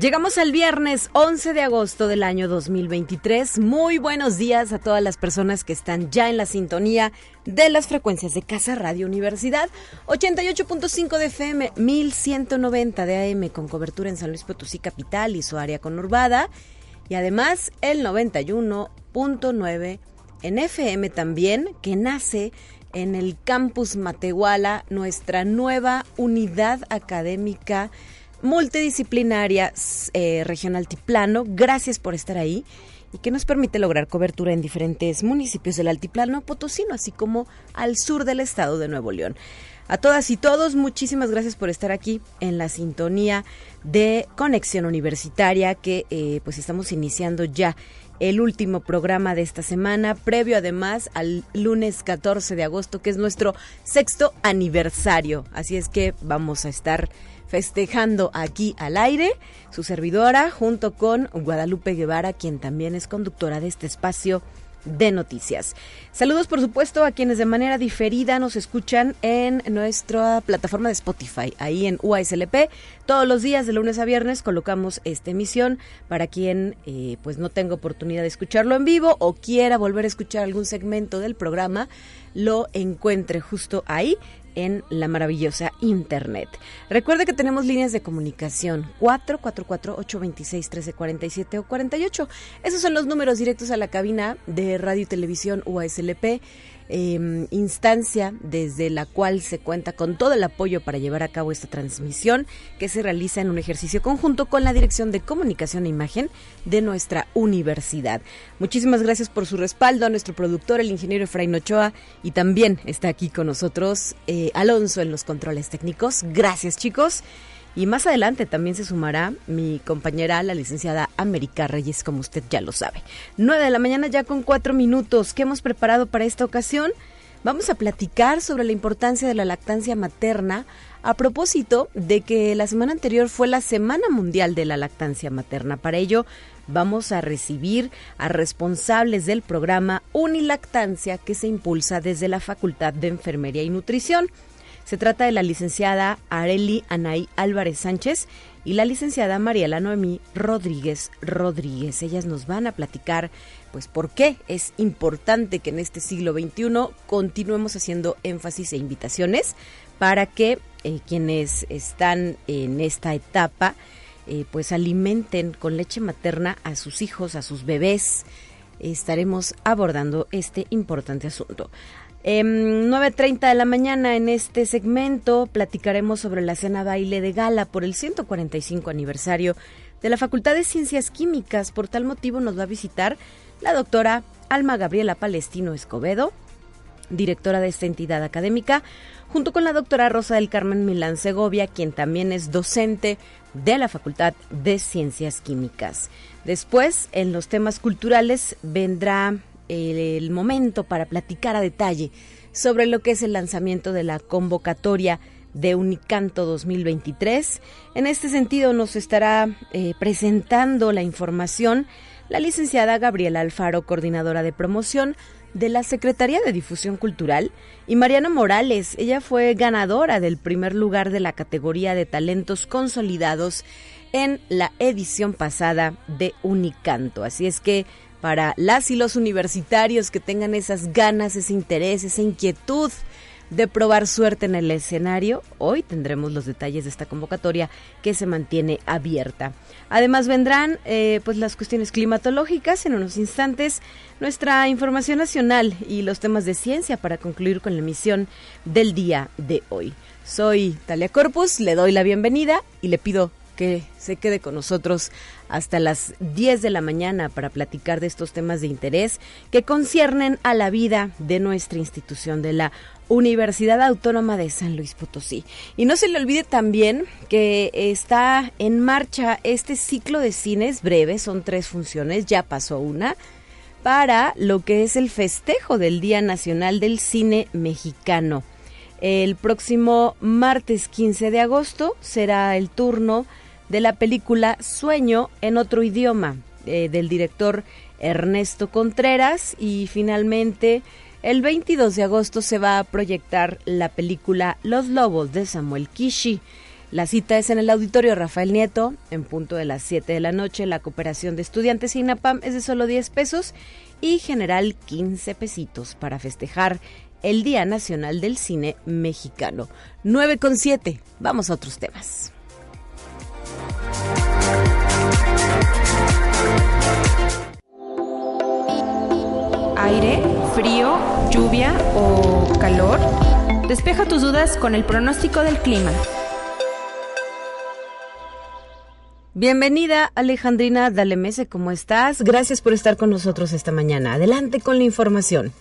Llegamos al viernes 11 de agosto del año 2023. Muy buenos días a todas las personas que están ya en la sintonía de las frecuencias de Casa Radio Universidad. 88.5 de FM, 1190 de AM con cobertura en San Luis Potosí Capital y su área conurbada. Y además el 91.9 en FM también, que nace en el campus Matehuala, nuestra nueva unidad académica multidisciplinaria eh, regional Altiplano. Gracias por estar ahí y que nos permite lograr cobertura en diferentes municipios del Altiplano Potosino, así como al sur del estado de Nuevo León. A todas y todos, muchísimas gracias por estar aquí en la sintonía de Conexión Universitaria, que eh, pues estamos iniciando ya el último programa de esta semana, previo además al lunes 14 de agosto, que es nuestro sexto aniversario. Así es que vamos a estar festejando aquí al aire, su servidora, junto con Guadalupe Guevara, quien también es conductora de este espacio de noticias. Saludos por supuesto a quienes de manera diferida nos escuchan en nuestra plataforma de Spotify, ahí en UASLP. Todos los días de lunes a viernes colocamos esta emisión para quien eh, pues no tenga oportunidad de escucharlo en vivo o quiera volver a escuchar algún segmento del programa, lo encuentre justo ahí en la maravillosa Internet. Recuerde que tenemos líneas de comunicación 444-826-1347 o 48. Esos son los números directos a la cabina de Radio y Televisión UASLP. Em, instancia desde la cual se cuenta con todo el apoyo para llevar a cabo esta transmisión que se realiza en un ejercicio conjunto con la Dirección de Comunicación e Imagen de nuestra universidad. Muchísimas gracias por su respaldo a nuestro productor, el ingeniero Efraín Ochoa, y también está aquí con nosotros eh, Alonso en los controles técnicos. Gracias chicos. Y más adelante también se sumará mi compañera, la licenciada América Reyes, como usted ya lo sabe. 9 de la mañana ya con cuatro minutos. ¿Qué hemos preparado para esta ocasión? Vamos a platicar sobre la importancia de la lactancia materna a propósito de que la semana anterior fue la Semana Mundial de la Lactancia Materna. Para ello, vamos a recibir a responsables del programa Unilactancia que se impulsa desde la Facultad de Enfermería y Nutrición. Se trata de la licenciada Areli Anaí Álvarez Sánchez y la licenciada Mariela Noemí Rodríguez Rodríguez. Ellas nos van a platicar pues por qué es importante que en este siglo XXI continuemos haciendo énfasis e invitaciones para que eh, quienes están en esta etapa eh, pues alimenten con leche materna a sus hijos, a sus bebés. Estaremos abordando este importante asunto. Eh, em, 9.30 de la mañana en este segmento platicaremos sobre la cena baile de gala por el 145 aniversario de la Facultad de Ciencias Químicas. Por tal motivo nos va a visitar la doctora Alma Gabriela Palestino Escobedo, directora de esta entidad académica, junto con la doctora Rosa del Carmen Milán Segovia, quien también es docente de la Facultad de Ciencias Químicas. Después, en los temas culturales, vendrá el momento para platicar a detalle sobre lo que es el lanzamiento de la convocatoria de Unicanto 2023. En este sentido nos estará eh, presentando la información la licenciada Gabriela Alfaro, coordinadora de promoción de la Secretaría de Difusión Cultural, y Mariana Morales, ella fue ganadora del primer lugar de la categoría de talentos consolidados en la edición pasada de Unicanto. Así es que para las y los universitarios que tengan esas ganas, ese interés, esa inquietud de probar suerte en el escenario, hoy tendremos los detalles de esta convocatoria que se mantiene abierta. Además vendrán eh, pues las cuestiones climatológicas en unos instantes, nuestra información nacional y los temas de ciencia para concluir con la emisión del día de hoy. Soy Talia Corpus, le doy la bienvenida y le pido que se quede con nosotros hasta las 10 de la mañana para platicar de estos temas de interés que conciernen a la vida de nuestra institución de la Universidad Autónoma de San Luis Potosí. Y no se le olvide también que está en marcha este ciclo de cines breves, son tres funciones, ya pasó una, para lo que es el festejo del Día Nacional del Cine Mexicano. El próximo martes 15 de agosto será el turno de la película Sueño en otro idioma eh, del director Ernesto Contreras y finalmente el 22 de agosto se va a proyectar la película Los Lobos de Samuel Kishi. La cita es en el auditorio Rafael Nieto, en punto de las 7 de la noche. La cooperación de estudiantes INAPAM es de solo 10 pesos y general 15 pesitos para festejar el Día Nacional del Cine Mexicano. 9 con 7. Vamos a otros temas. Aire, frío, lluvia o calor. Despeja tus dudas con el pronóstico del clima. Bienvenida Alejandrina Dalemese, ¿cómo estás? Gracias por estar con nosotros esta mañana. Adelante con la información.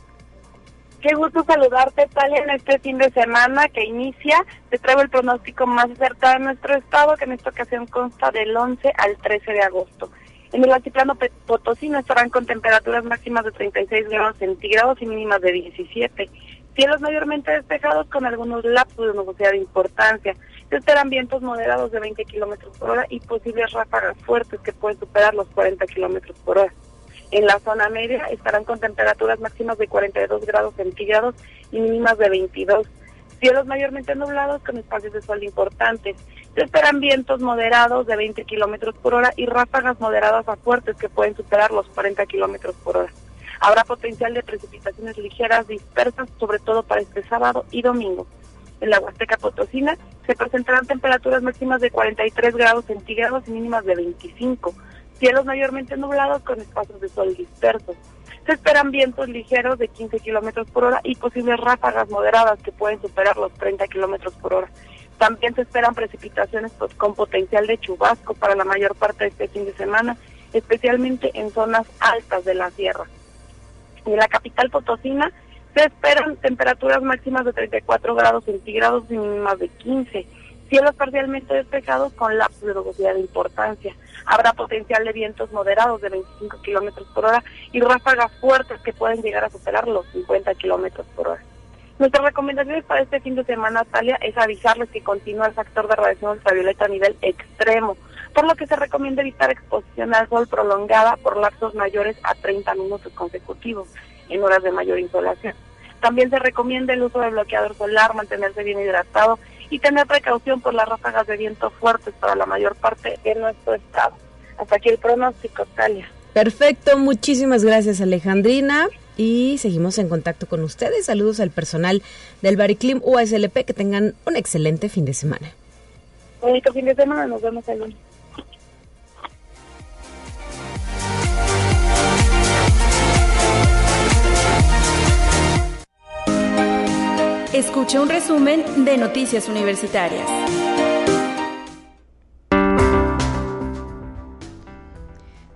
Qué gusto saludarte, Talia, en este fin de semana que inicia. Te traigo el pronóstico más acertado de nuestro estado, que en esta ocasión consta del 11 al 13 de agosto. En el altiplano potosino estarán con temperaturas máximas de 36 grados centígrados y mínimas de 17. Cielos mayormente despejados con algunos lapsos de nubosidad de importancia. Se esperan vientos moderados de 20 kilómetros por hora y posibles ráfagas fuertes que pueden superar los 40 kilómetros por hora. En la zona media estarán con temperaturas máximas de 42 grados centígrados y mínimas de 22. Cielos mayormente nublados con espacios de sol importantes. Se esperan vientos moderados de 20 kilómetros por hora y ráfagas moderadas a fuertes que pueden superar los 40 kilómetros por hora. Habrá potencial de precipitaciones ligeras dispersas, sobre todo para este sábado y domingo. En la Huasteca Potosina se presentarán temperaturas máximas de 43 grados centígrados y mínimas de 25 cielos mayormente nublados con espacios de sol dispersos. Se esperan vientos ligeros de 15 kilómetros por hora y posibles ráfagas moderadas que pueden superar los 30 kilómetros por hora. También se esperan precipitaciones con potencial de chubasco para la mayor parte de este fin de semana, especialmente en zonas altas de la sierra. En la capital potosina se esperan temperaturas máximas de 34 grados centígrados y mínimas de 15 cielos parcialmente despejados con lapsos de nubosidad de importancia. Habrá potencial de vientos moderados de 25 kilómetros por hora y ráfagas fuertes que pueden llegar a superar los 50 kilómetros por hora. Nuestras recomendaciones para este fin de semana, Talia, es avisarles que continúa el factor de radiación ultravioleta a nivel extremo, por lo que se recomienda evitar exposición al sol prolongada por lapsos mayores a 30 minutos consecutivos en horas de mayor insolación. También se recomienda el uso de bloqueador solar, mantenerse bien hidratado y tener precaución por las ráfagas de viento fuertes para la mayor parte de nuestro estado. Hasta aquí el pronóstico, Talia. Perfecto, muchísimas gracias Alejandrina y seguimos en contacto con ustedes. Saludos al personal del Bariclim USLP, que tengan un excelente fin de semana. Bonito fin de semana, nos vemos el lunes. Escucha un resumen de Noticias Universitarias.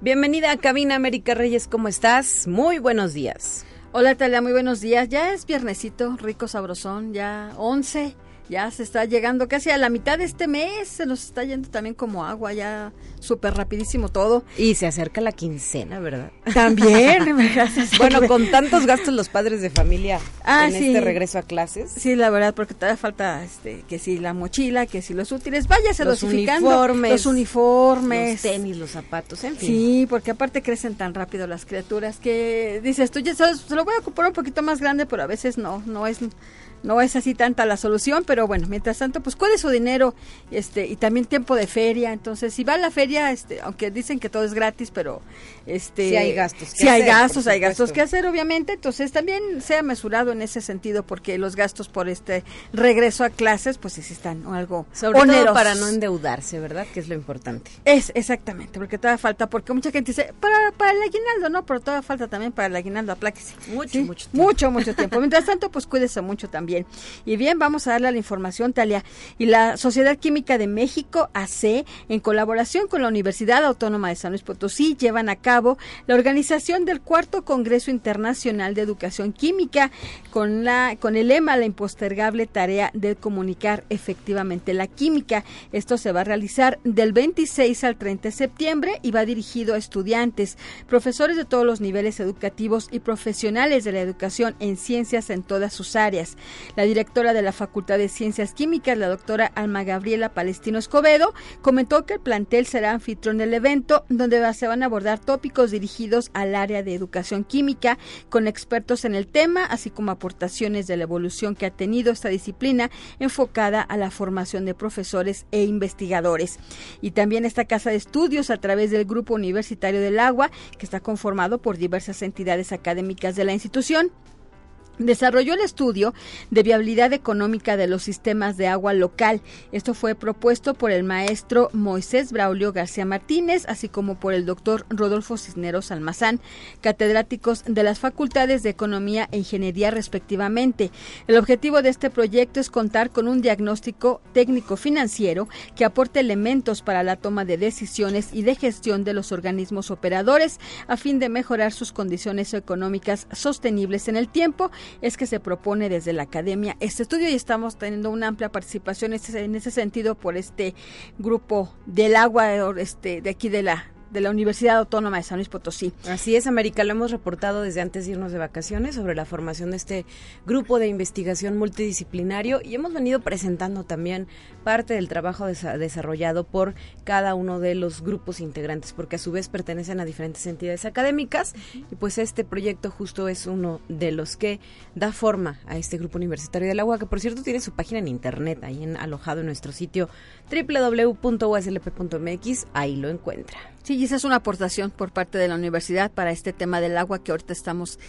Bienvenida a Cabina América Reyes, ¿cómo estás? Muy buenos días. Hola Talia, muy buenos días. Ya es viernesito, rico, sabrosón, ya 11 ya se está llegando casi a la mitad de este mes, se nos está yendo también como agua, ya súper rapidísimo todo. Y se acerca la quincena, ¿verdad? También. bueno, con tantos gastos los padres de familia ah, en este regreso a clases. Sí, la verdad, porque todavía falta este, que si la mochila, que si los útiles, váyase los uniformes, los uniformes, los tenis, los zapatos, en fin. Sí, porque aparte crecen tan rápido las criaturas que dices, tú ya sabes, se lo voy a ocupar un poquito más grande, pero a veces no, no es no es así tanta la solución, pero bueno, mientras tanto, pues cuál es su dinero este y también tiempo de feria, entonces si va a la feria, este, aunque dicen que todo es gratis, pero este si hay gastos, si hay gastos, hay gastos que hacer obviamente, entonces también sea mesurado en ese sentido porque los gastos por este regreso a clases pues sí están algo sobre todo para no endeudarse, ¿verdad? Que es lo importante. Es exactamente, porque todavía falta porque mucha gente dice, para para el aguinaldo, no, pero todavía falta también para el aguinaldo, apláquese. Mucho, mucho tiempo. Mucho, mucho tiempo. Mientras tanto, pues cuídese mucho también y bien, vamos a darle la información, Talia. Y la Sociedad Química de México, AC, en colaboración con la Universidad Autónoma de San Luis Potosí, llevan a cabo la organización del cuarto Congreso Internacional de Educación Química con, la, con el lema La impostergable tarea de comunicar efectivamente la química. Esto se va a realizar del 26 al 30 de septiembre y va dirigido a estudiantes, profesores de todos los niveles educativos y profesionales de la educación en ciencias en todas sus áreas. La directora de la Facultad de Ciencias Químicas, la doctora Alma Gabriela Palestino Escobedo, comentó que el plantel será anfitrión del evento, donde se van a abordar dirigidos al área de educación química, con expertos en el tema, así como aportaciones de la evolución que ha tenido esta disciplina enfocada a la formación de profesores e investigadores. Y también esta casa de estudios a través del Grupo Universitario del Agua, que está conformado por diversas entidades académicas de la institución desarrolló el estudio de viabilidad económica de los sistemas de agua local. Esto fue propuesto por el maestro Moisés Braulio García Martínez, así como por el doctor Rodolfo Cisneros Almazán, catedráticos de las facultades de Economía e Ingeniería respectivamente. El objetivo de este proyecto es contar con un diagnóstico técnico financiero que aporte elementos para la toma de decisiones y de gestión de los organismos operadores a fin de mejorar sus condiciones económicas sostenibles en el tiempo es que se propone desde la academia este estudio y estamos teniendo una amplia participación en ese, sentido por este grupo del agua este, de aquí de la de la Universidad Autónoma de San Luis Potosí. Así es, América, lo hemos reportado desde antes de irnos de vacaciones sobre la formación de este grupo de investigación multidisciplinario y hemos venido presentando también parte del trabajo desarrollado por cada uno de los grupos integrantes, porque a su vez pertenecen a diferentes entidades académicas y pues este proyecto justo es uno de los que da forma a este grupo universitario del agua, que por cierto tiene su página en internet, ahí en, alojado en nuestro sitio www.uslp.mx, ahí lo encuentra. Sí, y esa es una aportación por parte de la universidad para este tema del agua que ahorita estamos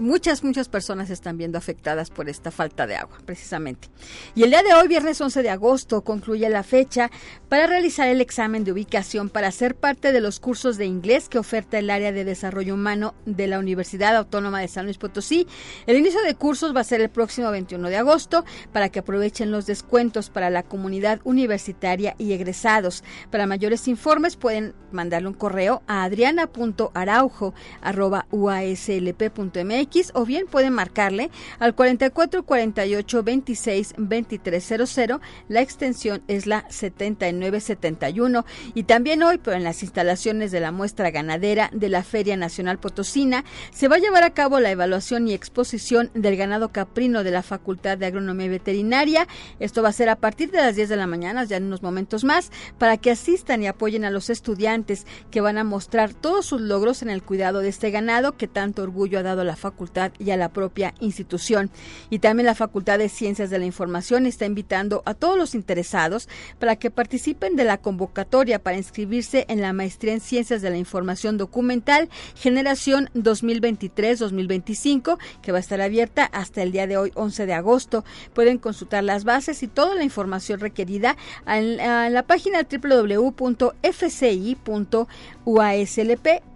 muchas, muchas personas están viendo afectadas por esta falta de agua, precisamente. Y el día de hoy, viernes 11 de agosto, concluye la fecha para realizar el examen de ubicación para ser parte de los cursos de inglés que oferta el área de desarrollo humano de la Universidad Autónoma de San Luis Potosí. El inicio de cursos va a ser el próximo 21 de agosto para que aprovechen los descuentos para la comunidad universitaria y egresados. Para mayores informes pueden mandarle un correo a adriana.araujo.uaslp.mx MX o bien pueden marcarle al 44 48 26 2300. La extensión es la 7971. Y también hoy, pero en las instalaciones de la muestra ganadera de la Feria Nacional Potosina, se va a llevar a cabo la evaluación y exposición del ganado caprino de la Facultad de Agronomía y Veterinaria. Esto va a ser a partir de las 10 de la mañana, ya en unos momentos más, para que asistan y apoyen a los estudiantes que van a mostrar todos sus logros en el cuidado de este ganado que tanto orgullo ha dado la facultad y a la propia institución. Y también la Facultad de Ciencias de la Información está invitando a todos los interesados para que participen de la convocatoria para inscribirse en la maestría en Ciencias de la Información Documental Generación 2023-2025, que va a estar abierta hasta el día de hoy, 11 de agosto. Pueden consultar las bases y toda la información requerida en, la página www.fci.uaslp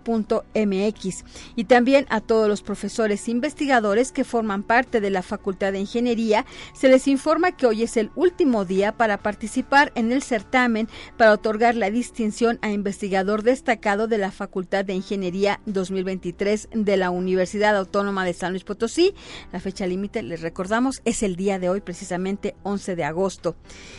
mx y también a todos los profesores investigadores que forman parte de la Facultad de Ingeniería se les informa que hoy es el último día para participar en el certamen para otorgar la distinción a investigador destacado de la Facultad de Ingeniería 2023 de la Universidad Autónoma de San Luis Potosí. La fecha límite, les recordamos, es el día de hoy, precisamente 11 de agosto.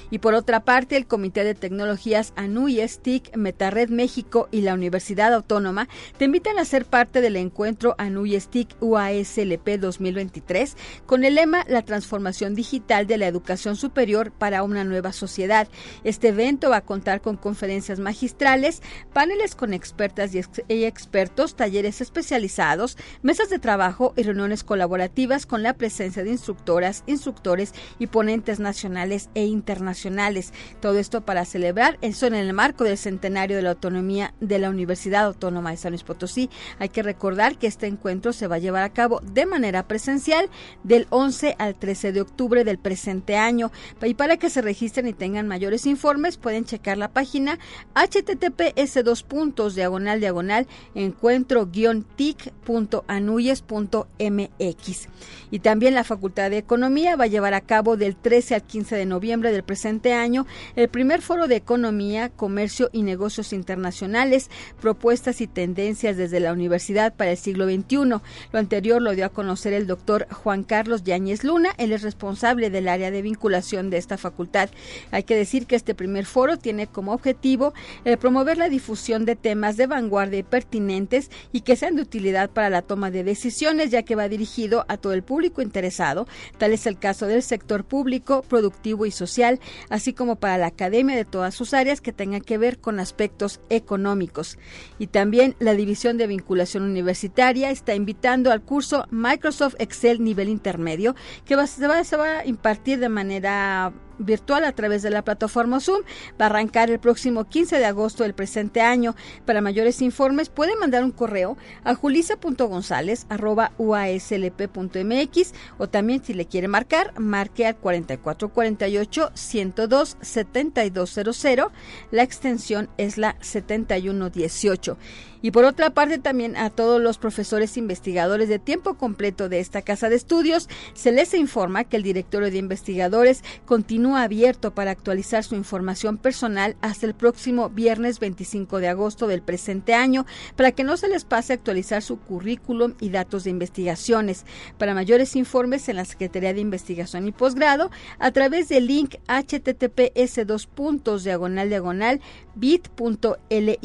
Y por otra parte, el Comité de Tecnologías ANUI, STIC, Metared México y la Universidad Autónoma te invitan a ser parte del encuentro Stick UASLP 2023 con el lema La transformación digital de la educación superior para una nueva sociedad. Este evento va a contar con conferencias magistrales, paneles con expertas y, expertos, talleres especializados, mesas de trabajo y reuniones colaborativas con la presencia de instructoras, instructores y ponentes nacionales e internacionales. Todo esto para celebrar eso en el marco del centenario de la autonomía de la Universidad Autónoma de San Luis Potosí. Hay que recordar que este encuentro se va a llevar a cabo de manera presencial del 11 al 13 de octubre del presente año. Y para que se registren y tengan mayores informes, pueden checar la página https dos puntos diagonal diagonal encuentro tic.anuyes.mx. Y también la Facultad de Economía va a llevar a cabo del 13 al 15 de noviembre del presente año el primer foro de economía, comercio y negocios internacionales, propuestas y tendencias desde la Universidad para el siglo XXI. Lo anterior lo dio a conocer el doctor Juan Carlos Yáñez Luna, él es responsable del área de vinculación de esta facultad. Hay que decir que este primer foro tiene como objetivo eh, promover la difusión de temas de vanguardia y pertinentes y que sean de utilidad para la toma de decisiones, ya que va dirigido a todo el público interesado. Tal es el caso del sector público, productivo y social, así como para la academia de todas sus áreas que tengan que ver con aspectos económicos. Y también la División de Vinculación Universitaria está invitando al curso Microsoft Excel nivel intermedio, que va, se, va, se va a impartir de manera virtual a través de la plataforma Zoom. Va a arrancar el próximo 15 de agosto del presente año. Para mayores informes puede mandar un correo a julisa.gonzález.uaslp.mx o también si le quiere marcar, marque al 4448 102 7200. La extensión es la 7118. Y por otra parte también a todos los profesores investigadores de tiempo completo de esta casa de estudios se les informa que el directorio de investigadores continúa abierto para actualizar su información personal hasta el próximo viernes 25 de agosto del presente año para que no se les pase actualizar su currículum y datos de investigaciones. Para mayores informes en la Secretaría de Investigación y Posgrado a través del link https dos puntos diagonal diagonal bit.ly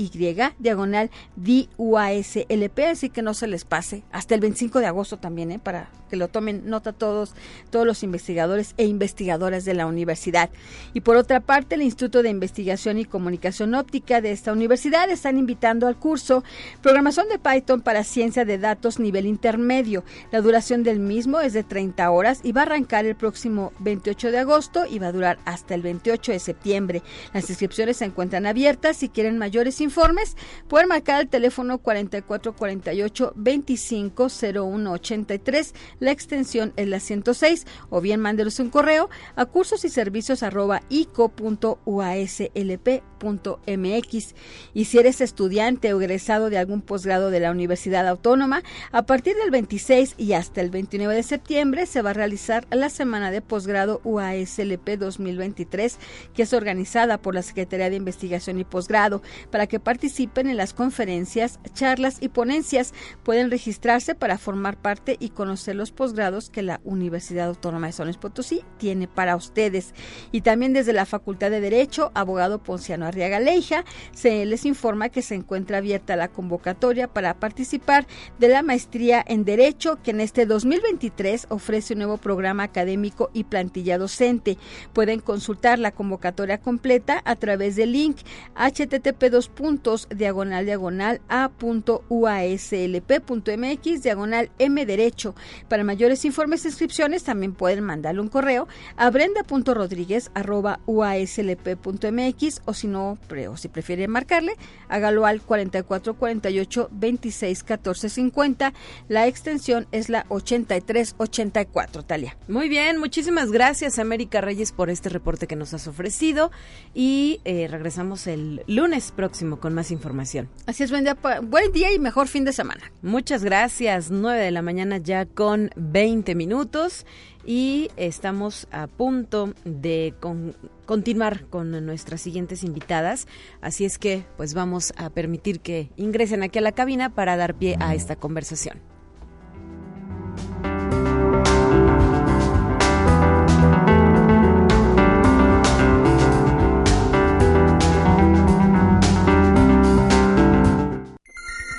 diagonal así que no se les pase. Hasta el 25 de agosto también, ¿eh? para que lo tomen nota todos, todos los investigadores e investigadoras de la universidad. Y por otra parte, el Instituto de Investigación y Comunicación Óptica de esta universidad están invitando al curso Programación de Python para Ciencia de Datos nivel intermedio. La duración del mismo es de 30 horas y va a arrancar el próximo 28 de agosto y va a durar hasta el 28 de septiembre. Las inscripciones se encuentran abiertas. Si quieren mayores informes, pueden marcar el teléfono 4448 250183. La extensión es la 106 o bien mándelos un correo a cursos y servicios ico.uaslp.mx. Y si eres estudiante o egresado de algún posgrado de la Universidad Autónoma, a partir del 26 y hasta el 29 de septiembre se va a realizar la semana de posgrado UASLP 2023, que es organizada por la Secretaría de Investigación y Posgrado, para que participen en las conferencias, charlas y ponencias. Pueden registrarse para formar parte y conocer los posgrados que la Universidad Autónoma de San Luis Potosí tiene para ustedes. Y también desde la Facultad de Derecho, abogado Ponciano Arriaga Leija, se les informa que se encuentra abierta la convocatoria para participar de la maestría en Derecho, que en este 2023 ofrece un nuevo programa académico y plantilla docente. Pueden consultar la convocatoria completa a través del link http dos puntos diagonal diagonal a.uaslp.mx diagonal m derecho. Para mayores informes e inscripciones también pueden mandarle un correo a brenda.rodríguez.uaslp.mx o si no, o si prefiere marcarle, hágalo al 4448 26 14 50. La extensión es la 8384, Talia. Muy bien, muchísimas gracias América Reyes por este reporte que nos has ofrecido y eh, regresamos el lunes próximo con más información. Así es, buen día, buen día y mejor fin de semana. Muchas gracias, 9 de la mañana ya con 20 minutos y estamos a punto de continuar con nuestras siguientes invitadas, así es que pues vamos a permitir que ingresen aquí a la cabina para dar pie a esta conversación.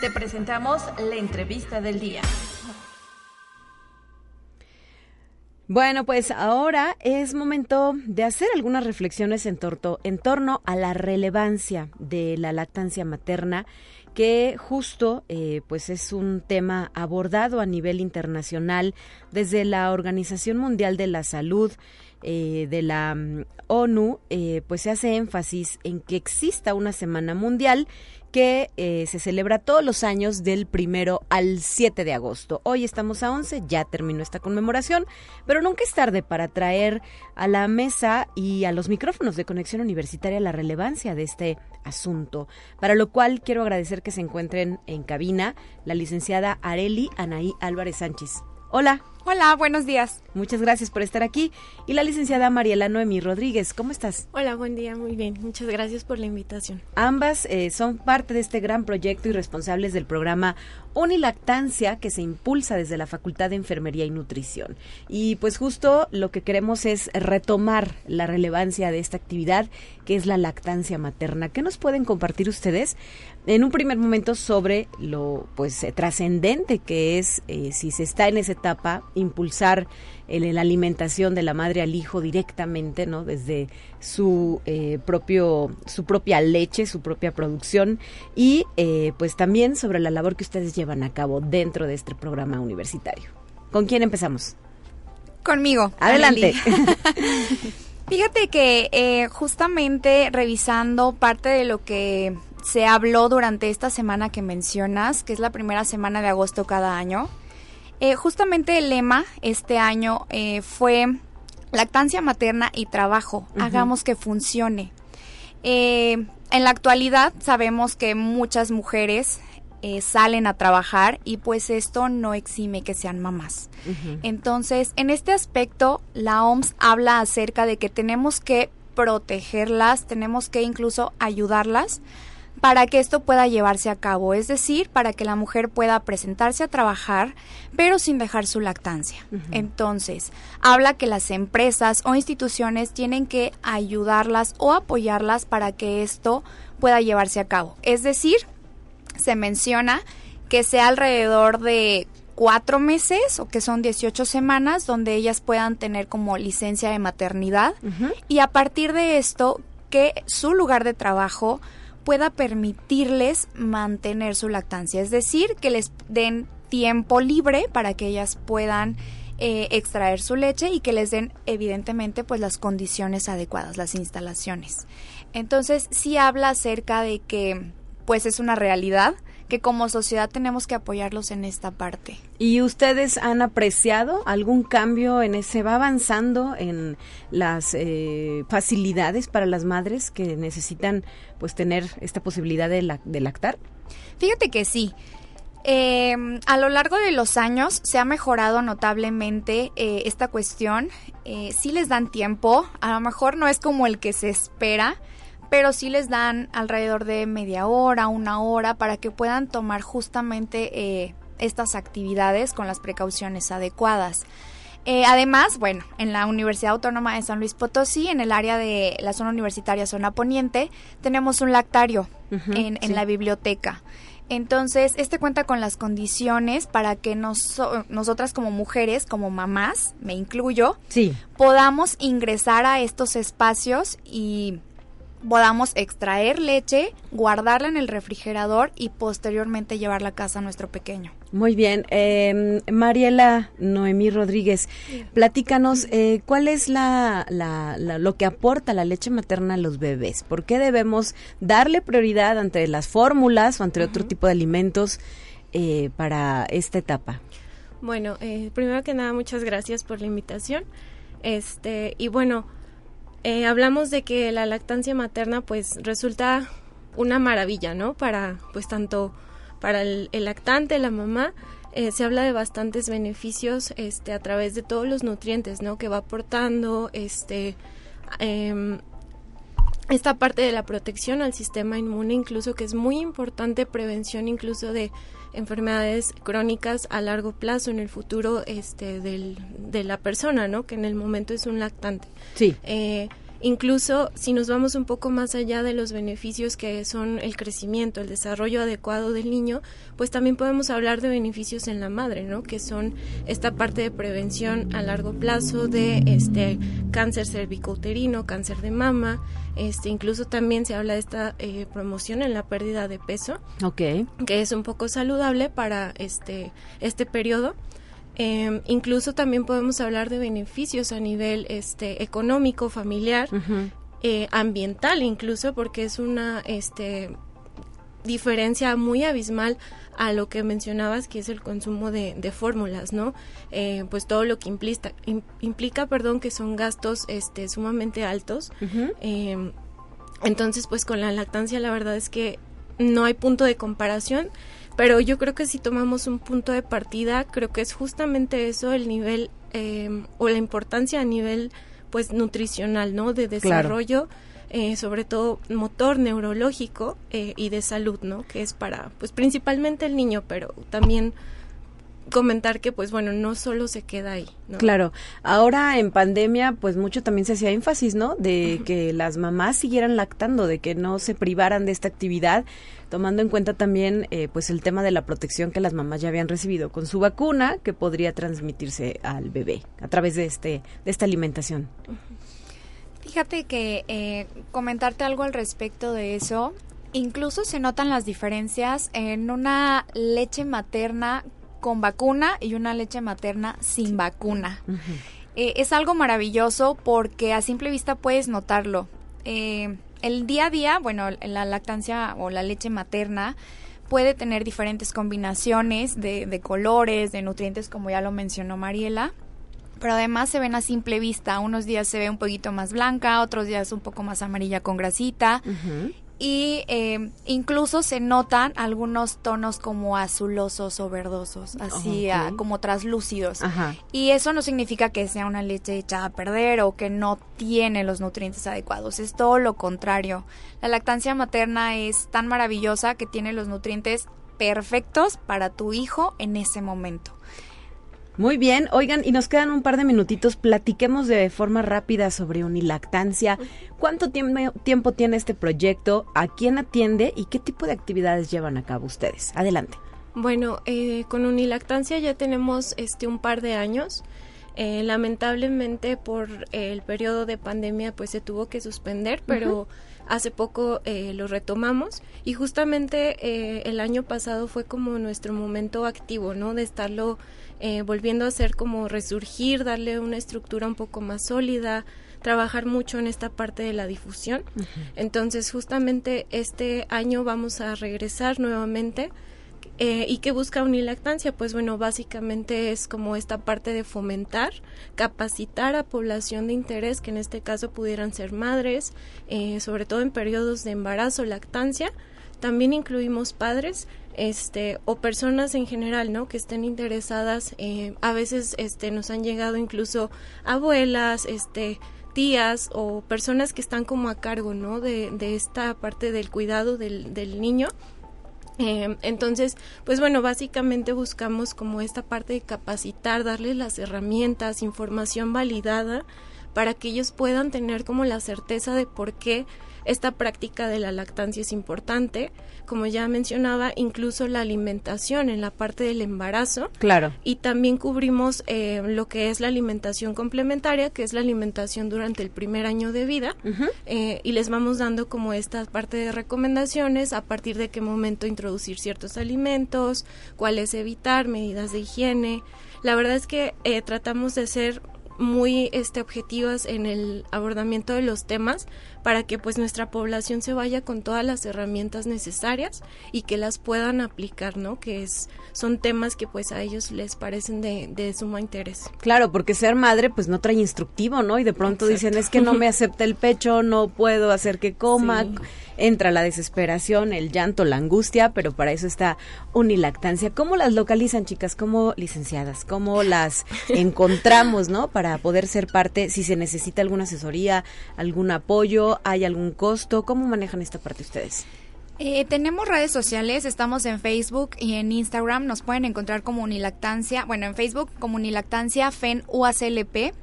Te presentamos la entrevista del día. Bueno, pues ahora es momento de hacer algunas reflexiones en, en torno a la relevancia de la lactancia materna que justo eh, pues es un tema abordado a nivel internacional desde la Organización Mundial de la Salud eh, de la mm, ONU eh, pues se hace énfasis en que exista una semana mundial que eh, se celebra todos los años del primero al 7 de agosto. Hoy estamos a 11, ya terminó esta conmemoración, pero nunca es tarde para traer a la mesa y a los micrófonos de conexión universitaria la relevancia de este asunto, para lo cual quiero agradecer que se encuentren en cabina la licenciada Areli Anaí Álvarez Sánchez. Hola. Hola, buenos días. Muchas gracias por estar aquí. Y la licenciada Mariela Noemi Rodríguez, ¿cómo estás? Hola, buen día, muy bien. Muchas gracias por la invitación. Ambas eh, son parte de este gran proyecto y responsables del programa Unilactancia que se impulsa desde la Facultad de Enfermería y Nutrición. Y pues justo lo que queremos es retomar la relevancia de esta actividad que es la lactancia materna. ¿Qué nos pueden compartir ustedes? en un primer momento sobre lo pues eh, trascendente que es eh, si se está en esa etapa impulsar la alimentación de la madre al hijo directamente no desde su eh, propio su propia leche su propia producción. Y pues también sobre la labor que ustedes llevan a cabo dentro de este programa universitario. Con quién empezamos conmigo. Adelante. Fíjate que justamente revisando parte de lo que se habló durante esta semana que mencionas, que es la primera semana de agosto cada año. Eh, justamente el lema este año eh, fue lactancia materna y trabajo, hagamos que funcione. Eh, en la actualidad sabemos que muchas mujeres salen a trabajar y pues esto no exime que sean mamás. Entonces, en este aspecto, la OMS habla acerca de que tenemos que protegerlas, tenemos que incluso ayudarlas para que esto pueda llevarse a cabo, es decir, para que la mujer pueda presentarse a trabajar, pero sin dejar su lactancia. Entonces, habla que las empresas o instituciones tienen que ayudarlas o apoyarlas para que esto pueda llevarse a cabo. Es decir, se menciona que sea alrededor de cuatro meses o que son 18 semanas donde ellas puedan tener como licencia de maternidad y a partir de esto que su lugar de trabajo pueda permitirles mantener su lactancia, es decir, que les den tiempo libre para que ellas puedan eh, extraer su leche y que les den evidentemente pues las condiciones adecuadas, las instalaciones. Entonces sí habla acerca de que pues es una realidad que como sociedad tenemos que apoyarlos en esta parte. ¿Y ustedes han apreciado algún cambio en ese, va avanzando en las eh, facilidades para las madres que necesitan pues tener esta posibilidad de, lactar? Fíjate que sí. Em, a lo largo de los años se ha mejorado notablemente eh, esta cuestión. Eh, sí les dan tiempo, a lo mejor no es como el que se espera, pero sí les dan alrededor de media hora, una hora, para que puedan tomar justamente eh, estas actividades con las precauciones adecuadas. Eh, además, bueno, en la Universidad Autónoma de San Luis Potosí, en el área de la zona universitaria Zona Poniente, tenemos un lactario en, la biblioteca. Entonces, este cuenta con las condiciones para que nosotras como mujeres, como mamás, me incluyo, sí. podamos ingresar a estos espacios y podamos extraer leche, guardarla en el refrigerador y posteriormente llevarla a casa a nuestro pequeño. Muy bien. Eh, Mariela Noemí Rodríguez, platícanos eh, cuál es la, lo que aporta la leche materna a los bebés. ¿Por qué debemos darle prioridad ante las fórmulas o ante otro tipo de alimentos eh, para esta etapa? Bueno, eh, primero que nada, muchas gracias por la invitación. Este, y bueno, eh, hablamos de que la lactancia materna pues resulta una maravilla, ¿no? Para pues tanto para el, lactante, la mamá, eh, se habla de bastantes beneficios este a través de todos los nutrientes, ¿no? Que va aportando este em, esta parte de la protección al sistema inmune, incluso que es muy importante prevención incluso de enfermedades crónicas a largo plazo en el futuro este del, de la persona, ¿no? Que en el momento es un lactante. Sí. Eh, incluso si nos vamos un poco más allá de los beneficios que son el crecimiento, el desarrollo adecuado del niño, pues también podemos hablar de beneficios en la madre, ¿no? Que son esta parte de prevención a largo plazo de este cáncer cervicouterino, cáncer de mama, este, incluso también se habla de esta eh, promoción en la pérdida de peso, okay. que es un poco saludable para este, este periodo. Eh, incluso también podemos hablar de beneficios a nivel este, económico, familiar, eh, ambiental incluso, porque es una este, diferencia muy abismal a lo que mencionabas que es el consumo de, fórmulas, ¿no? Eh, pues todo lo que implica, implica, perdón, que son gastos este, sumamente altos. Em, entonces, pues con la lactancia la verdad es que no hay punto de comparación. Pero yo creo que si tomamos un punto de partida, creo que es justamente eso el nivel eh, o la importancia a nivel pues nutricional, ¿no? De desarrollo. Eh, sobre todo motor neurológico eh, y de salud, ¿no? Que es para, pues principalmente el niño, pero también comentar que pues bueno no solo se queda ahí ¿no? claro. Ahora en pandemia pues mucho también se hacía énfasis no de que las mamás siguieran lactando de que no se privaran de esta actividad tomando en cuenta también eh, pues el tema de la protección que las mamás ya habían recibido con su vacuna que podría transmitirse al bebé a través de este de esta alimentación. Fíjate que eh, comentarte algo al respecto de eso, incluso se notan las diferencias en una leche materna con vacuna y una leche materna sin vacuna. Eh, es algo maravilloso porque a simple vista puedes notarlo. Eh, el día a día, bueno, la lactancia o la leche materna puede tener diferentes combinaciones de, de colores, de nutrientes, como ya lo mencionó Mariela pero además se ven a simple vista. Unos días se ve un poquito más blanca, otros días un poco más amarilla con grasita. Y eh, incluso se notan algunos tonos como azulosos o verdosos, así como traslúcidos. Y eso no significa que sea una leche echada a perder o que no tiene los nutrientes adecuados. Es todo lo contrario. La lactancia materna es tan maravillosa que tiene los nutrientes perfectos para tu hijo en ese momento. Muy bien, oigan, y nos quedan un par de minutitos, platiquemos de forma rápida sobre unilactancia. ¿Cuánto tiempo, tiene este proyecto? ¿A quién atiende? ¿Y qué tipo de actividades llevan a cabo ustedes? Adelante. Bueno, eh, con unilactancia ya tenemos este un par de años. Eh, lamentablemente por el periodo de pandemia pues se tuvo que suspender, pero hace poco eh, lo retomamos y justamente el año pasado fue como nuestro momento activo, ¿no? De estarlo eh, volviendo a ser como resurgir, darle una estructura un poco más sólida, trabajar mucho en esta parte de la difusión. Entonces, justamente este año vamos a regresar nuevamente. Eh, ¿Y qué busca Unilactancia? Pues bueno, básicamente es como esta parte de fomentar, capacitar a población de interés, que en este caso pudieran ser madres, eh, sobre todo en periodos de embarazo, lactancia. También incluimos padres este o personas en general no que estén interesadas eh, a veces este nos han llegado incluso abuelas este tías o personas que están como a cargo no de, esta parte del cuidado del, niño. Eh, entonces, pues bueno, básicamente buscamos como esta parte de capacitar, darles las herramientas, información validada para que ellos puedan tener como la certeza de por qué esta práctica de la lactancia es importante, como ya mencionaba, incluso la alimentación en la parte del embarazo. Claro. Y también cubrimos eh, lo que es la alimentación complementaria, que es la alimentación durante el primer año de vida. Eh, y les vamos dando como esta parte de recomendaciones a partir de qué momento introducir ciertos alimentos, cuáles evitar, medidas de higiene. La verdad es que eh, tratamos de ser muy este objetivas en el abordamiento de los temas para que pues nuestra población se vaya con todas las herramientas necesarias y que las puedan aplicar, ¿no? Que es son temas que pues a ellos les parecen de, de suma interés. Claro, porque ser madre pues no trae instructivo, ¿no? Y de pronto dicen es que no me acepta el pecho, no puedo hacer que coma. Entra la desesperación, el llanto, la angustia, pero para eso está unilactancia. ¿Cómo las localizan, chicas? ¿Cómo licenciadas? ¿Cómo las encontramos, no? Para poder ser parte, si se necesita alguna asesoría, algún apoyo, ¿Hay algún costo? ¿Cómo manejan esta parte ustedes? Eh, tenemos redes sociales, estamos en Facebook y en Instagram, nos pueden encontrar como Unilactancia, bueno, en Facebook como Unilactancia FEN UACLP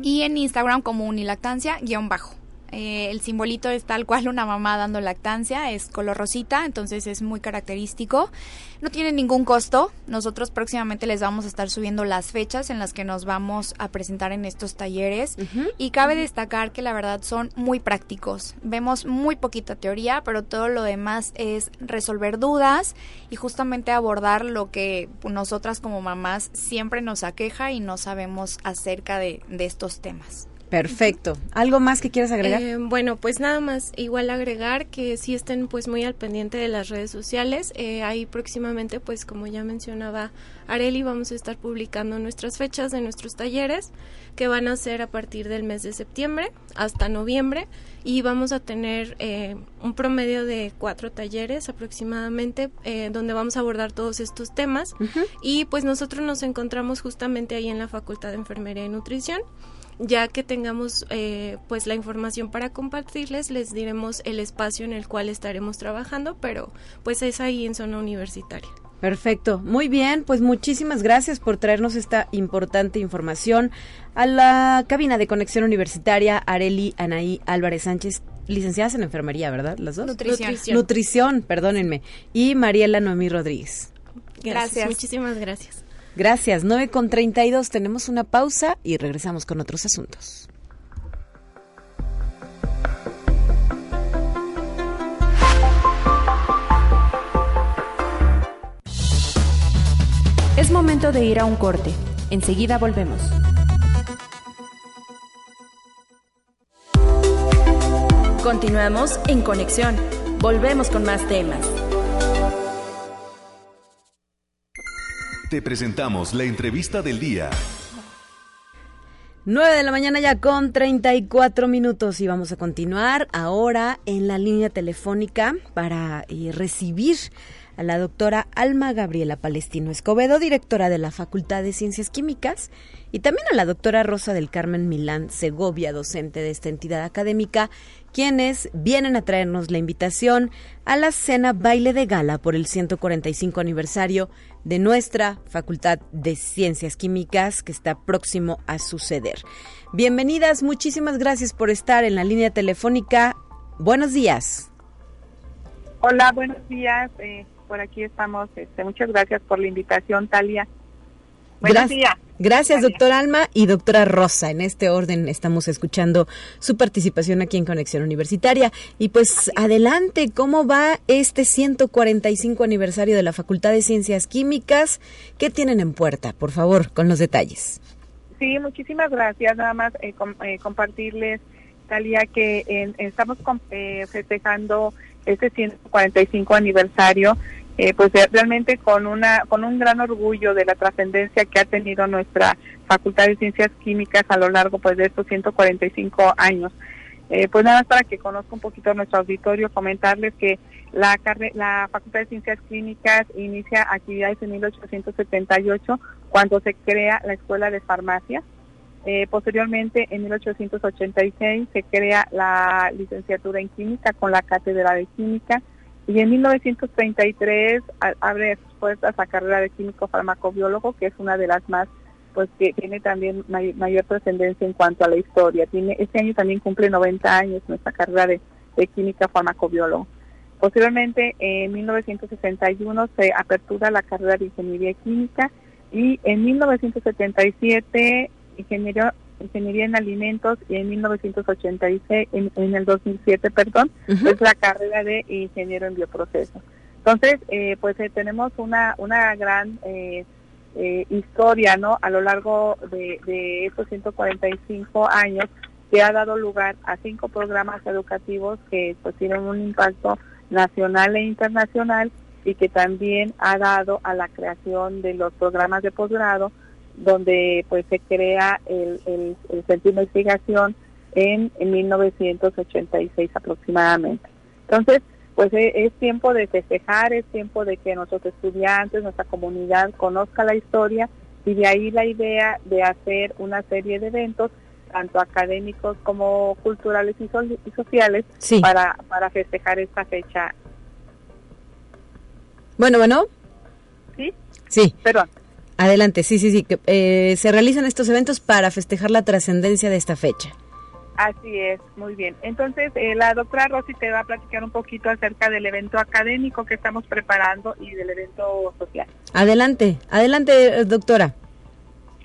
y en Instagram como Unilactancia guion bajo. Eh, el simbolito es tal cual una mamá dando lactancia, es color rosita, entonces es muy característico. No tiene ningún costo. Nosotros próximamente les vamos a estar subiendo las fechas en las que nos vamos a presentar en estos talleres. Y cabe destacar que la verdad son muy prácticos. Vemos muy poquita teoría, pero todo lo demás es resolver dudas y justamente abordar lo que nosotras como mamás siempre nos aqueja y no sabemos acerca de estos temas. Perfecto. ¿Algo más que quieras agregar? Eh, bueno, pues nada más, igual agregar que sí estén pues muy al pendiente de las redes sociales. Eh, ahí próximamente, pues como ya mencionaba Areli, vamos a estar publicando nuestras fechas de nuestros talleres que van a ser a partir del mes de septiembre hasta noviembre y vamos a tener eh, un promedio de cuatro talleres aproximadamente eh, donde vamos a abordar todos estos temas y pues nosotros nos encontramos justamente ahí en la Facultad de Enfermería y Nutrición ya que tengamos eh, pues la información para compartirles, les diremos el espacio en el cual estaremos trabajando, pero pues es ahí en zona universitaria. Perfecto, muy bien, pues muchísimas gracias por traernos esta importante información a la cabina de conexión universitaria Areli Anaí Álvarez Sánchez, licenciadas en enfermería, ¿verdad? Las dos. Nutrición. Nutrición, perdónenme, y Mariela Noemí Rodríguez. Gracias. Muchísimas gracias. Gracias. 9 con 32. Tenemos una pausa y regresamos con otros asuntos. Es momento de ir a un corte. Enseguida volvemos. Continuamos en conexión. Volvemos con más temas. Te presentamos la entrevista del día. 9 de la mañana ya con 34 minutos y vamos a continuar ahora en la línea telefónica para eh, recibir a la doctora Alma Gabriela Palestino Escobedo, directora de la Facultad de Ciencias Químicas, y también a la doctora Rosa del Carmen Milán Segovia, docente de esta entidad académica, quienes vienen a traernos la invitación a la cena baile de gala por el 145 aniversario de nuestra Facultad de Ciencias Químicas que está próximo a suceder. Bienvenidas, muchísimas gracias por estar en la línea telefónica. Buenos días. Hola, buenos días. Eh, por aquí estamos. Este, muchas gracias por la invitación, Talia. Buenos días. Gracias, doctora Alma y doctora Rosa. En este orden estamos escuchando su participación aquí en Conexión Universitaria. Y pues adelante, ¿cómo va este 145 aniversario de la Facultad de Ciencias Químicas? ¿Qué tienen en puerta? Por favor, con los detalles. Sí, muchísimas gracias. Nada más eh, eh, compartirles, Talia, que estamos eh, festejando este 145 aniversario eh, pues eh, realmente con una con un gran orgullo de la trascendencia que ha tenido nuestra Facultad de Ciencias Químicas a lo largo pues de estos 145 años. Eh, pues nada más para que conozca un poquito nuestro auditorio, comentarles que la, la Facultad de Ciencias Clínicas inicia actividades en 1878 cuando se crea la Escuela de Farmacia. posteriormente, en 1886, se crea la licenciatura en Química con la Cátedra de Química y en 1933 abre sus puertas a carrera de químico farmacobiólogo, que es una de las más, pues que tiene también mayor trascendencia en cuanto a la historia. Este año también cumple 90 años nuestra carrera de, de química farmacobiólogo. Posteriormente, en 1961 se apertura la carrera de ingeniería química y en 1977 ingeniero ingeniería en alimentos y en 1986, en, en el 2007, perdón, es la carrera de ingeniero en bioproceso. Entonces, eh, pues eh, tenemos una, una gran eh, historia, ¿no? A lo largo de, de estos 145 años que ha dado lugar a cinco programas educativos que pues tienen un impacto nacional e internacional y que también ha dado a la creación de los programas de posgrado donde pues se crea el, el, Centro de Investigación en, en 1986 aproximadamente. Entonces, pues e, es, tiempo de festejar, es tiempo de que nuestros estudiantes, nuestra comunidad conozca la historia y de ahí la idea de hacer una serie de eventos tanto académicos como culturales y, sociales para, para festejar esta fecha. Bueno, bueno. ¿Sí? Sí. Perdón. Adelante, sí, sí, sí. Que, eh, se realizan estos eventos para festejar la trascendencia de esta fecha. Así es, muy bien. Entonces, eh, la doctora Rosy te va a platicar un poquito acerca del evento académico que estamos preparando y del evento social. Adelante, adelante, doctora.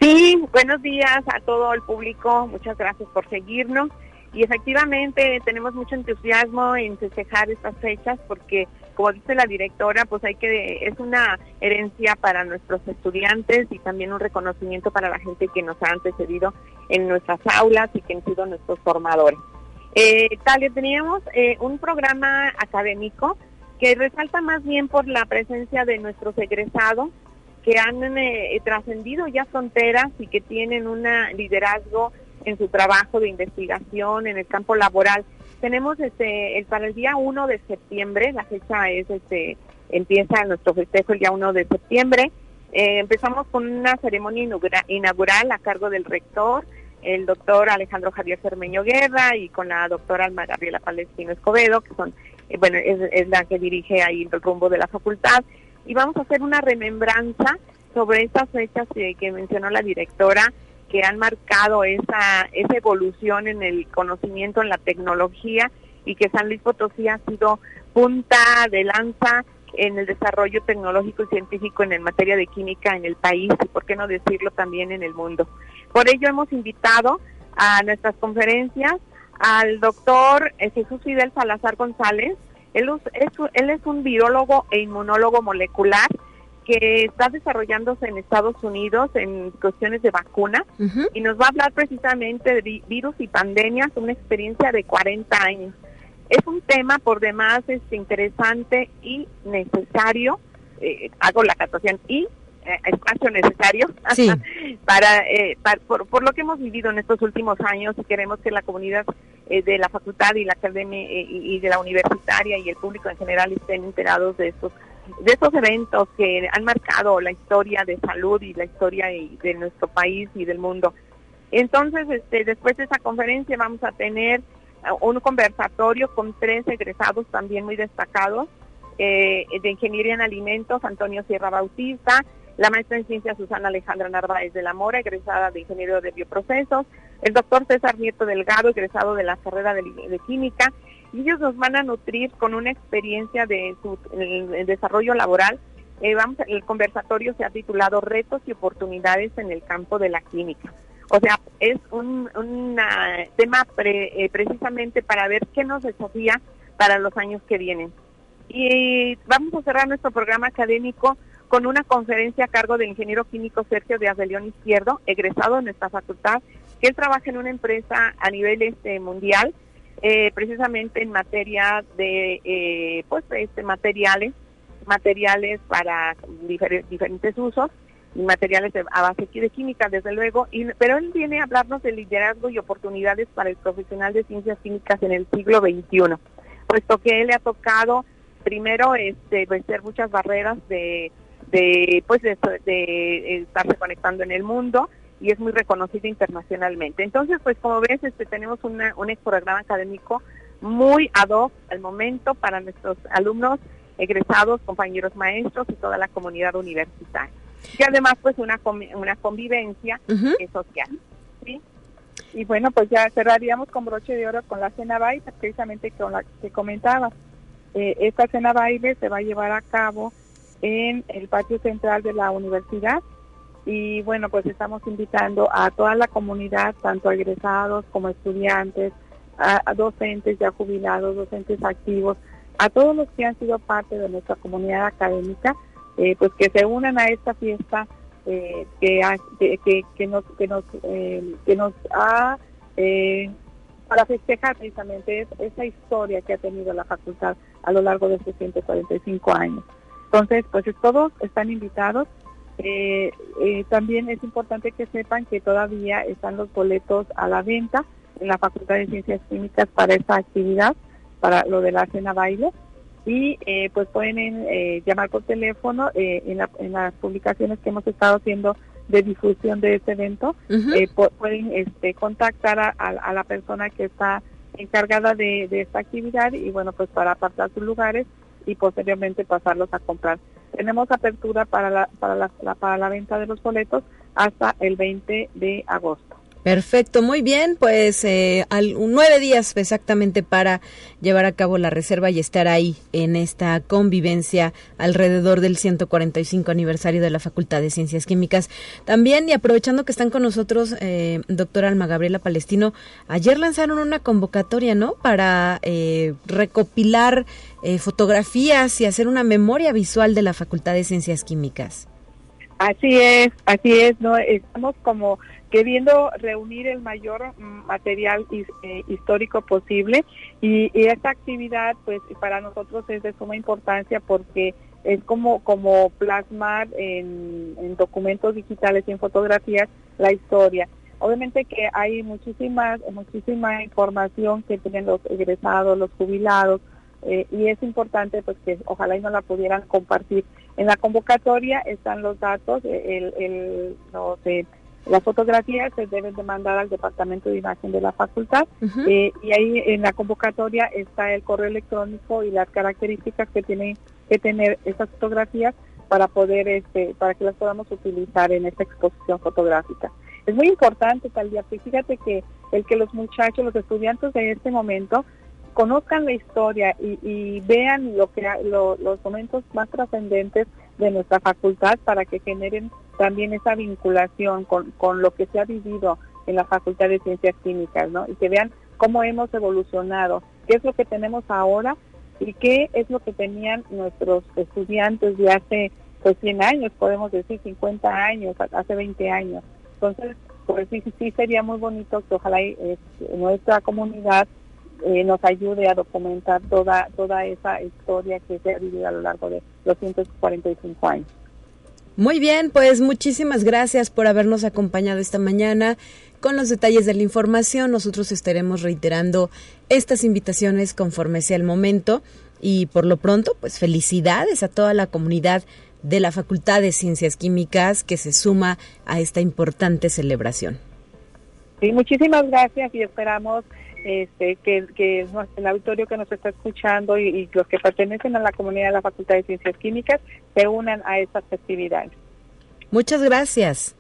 Sí, buenos días a todo el público. Muchas gracias por seguirnos. Y efectivamente tenemos mucho entusiasmo en festejar estas fechas porque como dice la directora, pues hay que, es una herencia para nuestros estudiantes y también un reconocimiento para la gente que nos ha antecedido en nuestras aulas y que han sido nuestros formadores. Eh, teníamos eh, un programa académico que resalta más bien por la presencia de nuestros egresados que han eh, trascendido ya fronteras y que tienen un liderazgo en su trabajo de investigación en el campo laboral. Tenemos este el, para el día 1 de septiembre, la fecha es este empieza nuestro festejo el día 1 de septiembre. Eh, empezamos con una ceremonia inaugural a cargo del rector, el doctor Alejandro Javier Cermeño Guerra y con la doctora Alma Gabriela Palestino Escobedo, que son, eh, bueno, es, la que dirige ahí el rumbo de la facultad. Y vamos a hacer una remembranza sobre estas fechas que, mencionó la directora, que han marcado esa, esa evolución en el conocimiento, en la tecnología, y que San Luis Potosí ha sido punta de lanza en el desarrollo tecnológico y científico en materia de química en el país y por qué no decirlo también en el mundo. Por ello hemos invitado a nuestras conferencias al doctor eh, Jesús Fidel Salazar González. Él es, él es un biólogo e inmunólogo molecular que está desarrollándose en Estados Unidos en cuestiones de vacuna y nos va a hablar precisamente de virus y pandemias, una experiencia de 40 años. Es un tema por demás este, interesante y necesario, eh, hago la catación, y eh, espacio necesario para, eh, por, lo que hemos vivido en estos últimos años y queremos que la comunidad eh, de la facultad y la academia y, de la universitaria y el público en general estén enterados de estos de estos eventos que han marcado la historia de salud y la historia de nuestro país y del mundo. Entonces, este, después de esa conferencia vamos a tener un conversatorio con tres egresados también muy destacados de Ingeniería en Alimentos, Antonio Sierra Bautista, la maestra en ciencias Susana Alejandra Narváez de la Mora, egresada de Ingeniero de Bioprocesos, el doctor César Nieto Delgado, egresado de la carrera de, Química, y ellos nos van a nutrir con una experiencia de su desarrollo laboral. Eh, vamos, el conversatorio se ha titulado Retos y oportunidades en el campo de la química. O sea, es un tema eh, precisamente para ver qué nos desafía para los años que vienen. Y vamos a cerrar nuestro programa académico con una conferencia a cargo del ingeniero químico Sergio de León Izquierdo, egresado en nuestra facultad, que él trabaja en una empresa a nivel este mundial, eh, precisamente en materia de eh, pues este materiales, materiales para diferentes usos y materiales a base de química, desde luego, y, pero él viene a hablarnos de liderazgo y oportunidades para el profesional de ciencias químicas en el siglo XXI, puesto que él le ha tocado primero este vencer muchas barreras de de pues de, estarse conectando en el mundo y es muy reconocido internacionalmente. Entonces, pues como ves, este tenemos una, un programa académico muy ad hoc al momento para nuestros alumnos, egresados, compañeros maestros y toda la comunidad universitaria. Y además, pues una, una convivencia social. ¿sí? Y bueno, pues ya cerraríamos con broche de oro con la cena baile, precisamente con la que comentabas. Eh, esta cena baile se va a llevar a cabo en el patio central de la universidad y bueno, pues estamos invitando a toda la comunidad, tanto egresados como estudiantes, a, docentes ya jubilados, docentes activos, a todos los que han sido parte de nuestra comunidad académica, eh, pues que se unan a esta fiesta eh, que, nos que nos eh, que nos ha para festejar precisamente esa historia que ha tenido la facultad a lo largo de estos 145 años. Entonces, pues todos están invitados. Eh, eh, también es importante que sepan que todavía están los boletos a la venta en la Facultad de Ciencias Químicas para esta actividad, para lo de la cena baile. Y eh, pues pueden llamar por teléfono en, las publicaciones que hemos estado haciendo de difusión de este evento. pueden este, contactar a, la persona que está encargada de, de esta actividad y bueno, pues para apartar sus lugares y posteriormente pasarlos a comprar. Tenemos apertura para la, para la, para la venta de los boletos hasta el 20 de agosto. Perfecto, muy bien, pues eh, al, nueve días exactamente para llevar a cabo la reserva y estar ahí en esta convivencia alrededor del 145 aniversario de la Facultad de Ciencias Químicas. También, y aprovechando que están con nosotros, eh, doctora Alma Gabriela Palestino, ayer lanzaron una convocatoria, ¿no? Para eh, recopilar eh, fotografías y hacer una memoria visual de la Facultad de Ciencias Químicas. Así es, así es, no estamos como queriendo reunir el mayor mm, material eh, histórico posible y, esta actividad pues para nosotros es de suma importancia porque es como como plasmar en, en documentos digitales y en fotografías la historia. Obviamente que hay muchísimas muchísima información que tienen los egresados los jubilados eh, y es importante pues que ojalá y no la pudieran compartir en la convocatoria están los datos el, el los, las fotografías se deben de mandar al departamento de imagen de la facultad eh, y ahí en la convocatoria está el correo electrónico y las características que tienen que tener esas fotografías para poder este para que las podamos utilizar en esta exposición fotográfica. Es muy importante tal día, fíjate que el que los muchachos, los estudiantes de este momento conozcan la historia y, vean lo que los momentos más trascendentes de nuestra facultad para que generen también esa vinculación con, con lo que se ha vivido en la Facultad de Ciencias Químicas, ¿no? Y que vean cómo hemos evolucionado, qué es lo que tenemos ahora y qué es lo que tenían nuestros estudiantes de hace pues 100 años, podemos decir 50 años, hace 20 años. Entonces, pues sí, sí sería muy bonito que ojalá eh, nuestra comunidad eh, nos ayude a documentar toda toda esa historia que se ha vivido a lo largo de los 145 años. Muy bien, pues muchísimas gracias por habernos acompañado esta mañana con los detalles de la información. Nosotros estaremos reiterando estas invitaciones conforme sea el momento y por lo pronto, pues felicidades a toda la comunidad de la Facultad de Ciencias Químicas que se suma a esta importante celebración. Sí, muchísimas gracias y esperamos este, que, que el auditorio que nos está escuchando y, los que pertenecen a la comunidad de la Facultad de Ciencias Químicas se unan a estas festividades. Muchas gracias.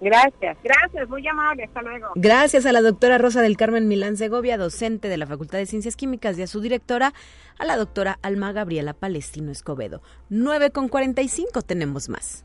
Gracias, gracias, muy amable, hasta luego. Gracias a la doctora Rosa del Carmen Milán Segovia, docente de la Facultad de Ciencias Químicas y a su directora, a la doctora Alma Gabriela Palestino Escobedo. 9 con 45 tenemos más.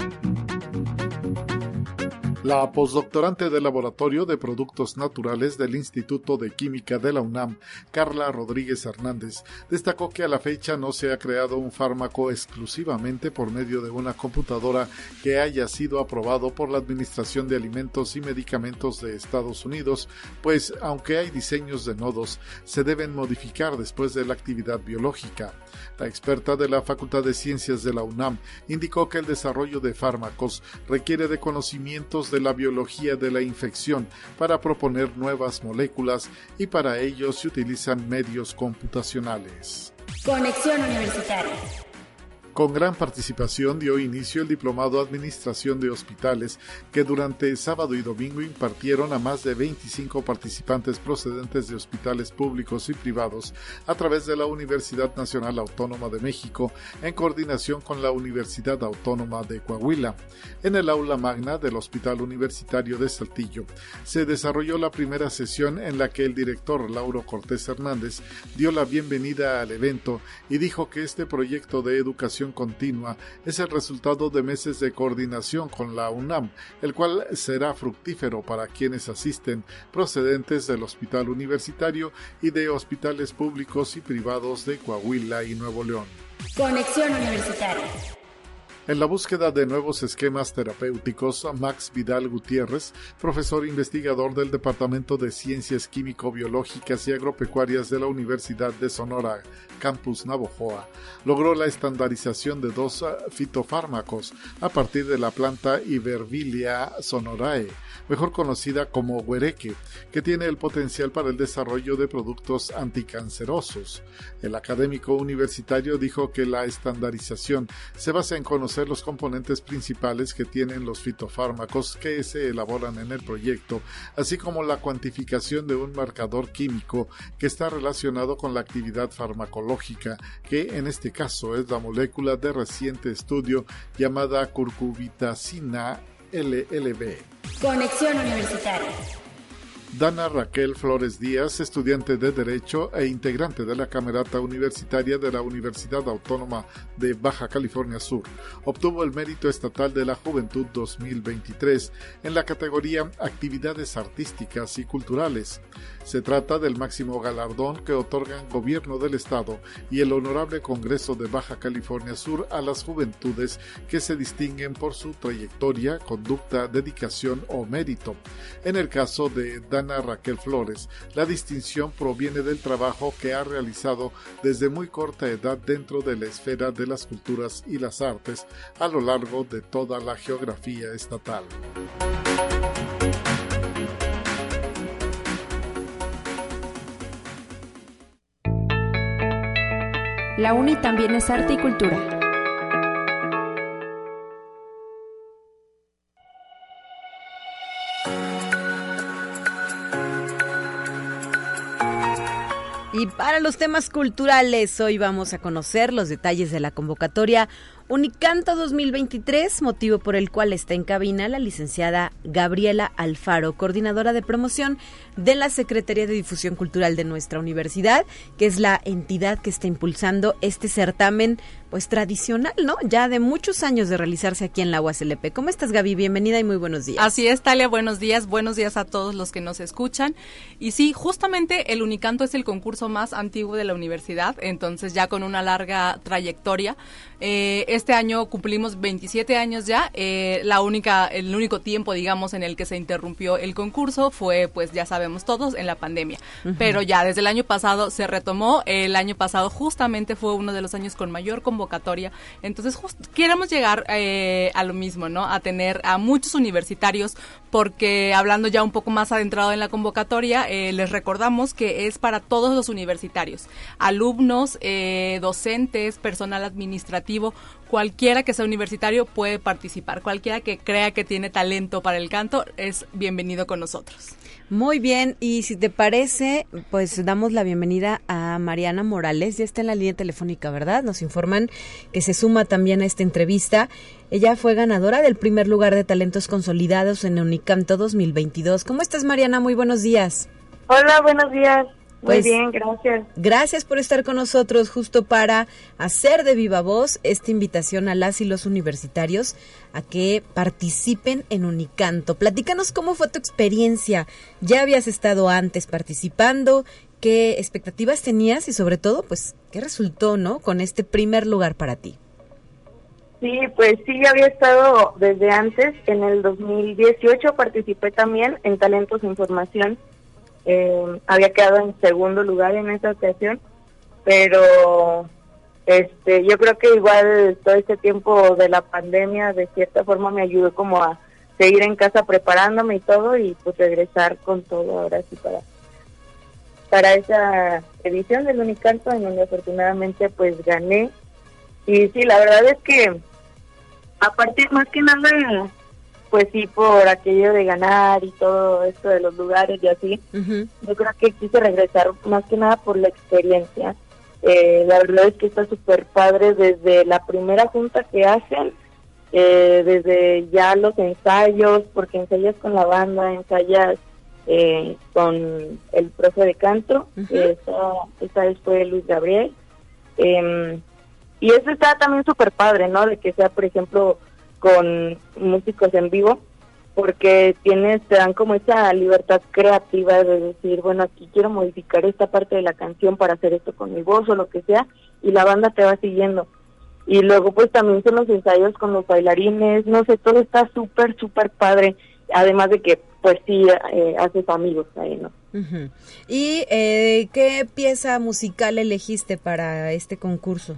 La postdoctorante del Laboratorio de Productos Naturales del Instituto de Química de la UNAM, Carla Rodríguez Hernández, destacó que a la fecha no se ha creado un fármaco exclusivamente por medio de una computadora que haya sido aprobado por la Administración de Alimentos y Medicamentos de Estados Unidos, pues aunque hay diseños de nodos, se deben modificar después de la actividad biológica. La experta de la Facultad de Ciencias de la UNAM indicó que el desarrollo de fármacos requiere de conocimientos de la biología de la infección para proponer nuevas moléculas y para ello se utilizan medios computacionales. Conexión Universitaria. Con gran participación dio inicio el Diplomado Administración de Hospitales, que durante sábado y domingo impartieron a más de 25 participantes procedentes de hospitales públicos y privados a través de la Universidad Nacional Autónoma de México, en coordinación con la Universidad Autónoma de Coahuila. En el aula magna del Hospital Universitario de Saltillo se desarrolló la primera sesión en la que el director Lauro Cortés Hernández dio la bienvenida al evento y dijo que este proyecto de educación continua es el resultado de meses de coordinación con la UNAM, el cual será fructífero para quienes asisten procedentes del Hospital Universitario y de hospitales públicos y privados de Coahuila y Nuevo León. Conexión Universitaria. En la búsqueda de nuevos esquemas terapéuticos, Max Vidal Gutiérrez, profesor investigador del Departamento de Ciencias Químico-Biológicas y Agropecuarias de la Universidad de Sonora, Campus Navojoa, logró la estandarización de dos ah, fitofármacos a partir de la planta Ibervilia sonorae, mejor conocida como huereque, que tiene el potencial para el desarrollo de productos anticancerosos. El académico universitario dijo que la estandarización se basa en conocer los componentes principales que tienen los fitofármacos que se elaboran en el proyecto, así como la cuantificación de un marcador químico que está relacionado con la actividad farmacológica, que en este caso es la molécula de reciente estudio llamada curcubitacina LLB. Conexión Universitaria. Dana Raquel Flores Díaz, estudiante de Derecho e integrante de la Camerata Universitaria de la Universidad Autónoma de Baja California Sur, obtuvo el Mérito Estatal de la Juventud 2023 en la categoría Actividades Artísticas y Culturales. Se trata del máximo galardón que otorgan Gobierno del Estado y el Honorable Congreso de Baja California Sur a las juventudes que se distinguen por su trayectoria, conducta, dedicación o mérito. En el caso de Dana Raquel Flores, la distinción proviene del trabajo que ha realizado desde muy corta edad dentro de la esfera de las culturas y las artes a lo largo de toda la geografía estatal. La UNI también es arte y cultura. Para los temas culturales, hoy vamos a conocer los detalles de la convocatoria Unicanto 2023, motivo por el cual está en cabina la licenciada Gabriela Alfaro, coordinadora de promoción de la Secretaría de Difusión Cultural de nuestra universidad, que es la entidad que está impulsando este certamen pues tradicional, ¿no? Ya de muchos años de realizarse aquí en la UASLP. ¿Cómo estás, Gaby? Bienvenida y muy buenos días. Así es, Talia, buenos días. Buenos días a todos los que nos escuchan. Y sí, justamente el Unicanto es el concurso más antiguo de la universidad, entonces ya con una larga trayectoria. Eh, este año cumplimos 27 años ya. Eh, la única, el único tiempo, digamos, en el que se interrumpió el concurso fue, pues ya sabemos todos, en la pandemia. Pero ya desde el año pasado se retomó. El año pasado justamente fue uno de los años con mayor convocatoria. Entonces, queremos llegar eh, a lo mismo, ¿no? A tener a muchos universitarios, porque hablando ya un poco más adentrado en la convocatoria, eh, les recordamos que es para todos los universitarios, alumnos, docentes, personal administrativo, cualquiera que sea universitario puede participar. Cualquiera que crea que tiene talento para el canto es bienvenido con nosotros. Muy bien, y si te parece, pues damos la bienvenida a Mariana Morales, ya está en la línea telefónica, ¿verdad? Nos informan que se suma también a esta entrevista. Ella fue ganadora del primer lugar de talentos consolidados en Unicanto 2022. ¿Cómo estás, Mariana? Muy buenos días. Hola, buenos días. Muy pues, bien, gracias. Gracias por estar con nosotros justo para hacer de viva voz esta invitación a las y los universitarios a que participen en Unicanto. Platícanos cómo fue tu experiencia. ¿Ya habías estado antes participando? ¿Qué expectativas tenías y sobre todo, pues, qué resultó, ¿no? Con este primer lugar para ti. Sí, pues sí, ya había estado desde antes. En el 2018 participé también en Talentos Información eh, había quedado en segundo lugar en esa ocasión, pero este yo creo que igual todo este tiempo de la pandemia de cierta forma me ayudó como a seguir en casa preparándome y todo y pues regresar con todo ahora sí para para esa edición del Unicanto en donde afortunadamente pues gané. Y sí la verdad es que a partir más que nada pues sí, por aquello de ganar y todo esto de los lugares y así, yo creo que quise regresar más que nada por la experiencia. Eh, la verdad es que está súper padre desde la primera junta que hacen, eh, desde ya los ensayos, porque ensayas con la banda, ensayas eh, con el profe de canto, esta, vez fue Luis Gabriel. Em, y eso está también súper padre, ¿no? De que sea, por ejemplo, con músicos en vivo porque tienes te dan como esa libertad creativa de decir bueno aquí quiero modificar esta parte de la canción para hacer esto con mi voz o lo que sea y la banda te va siguiendo. Y luego pues también son los ensayos con los bailarines no sé todo está súper súper padre además de que pues sí eh, haces amigos ahí no y eh, qué pieza musical elegiste para este concurso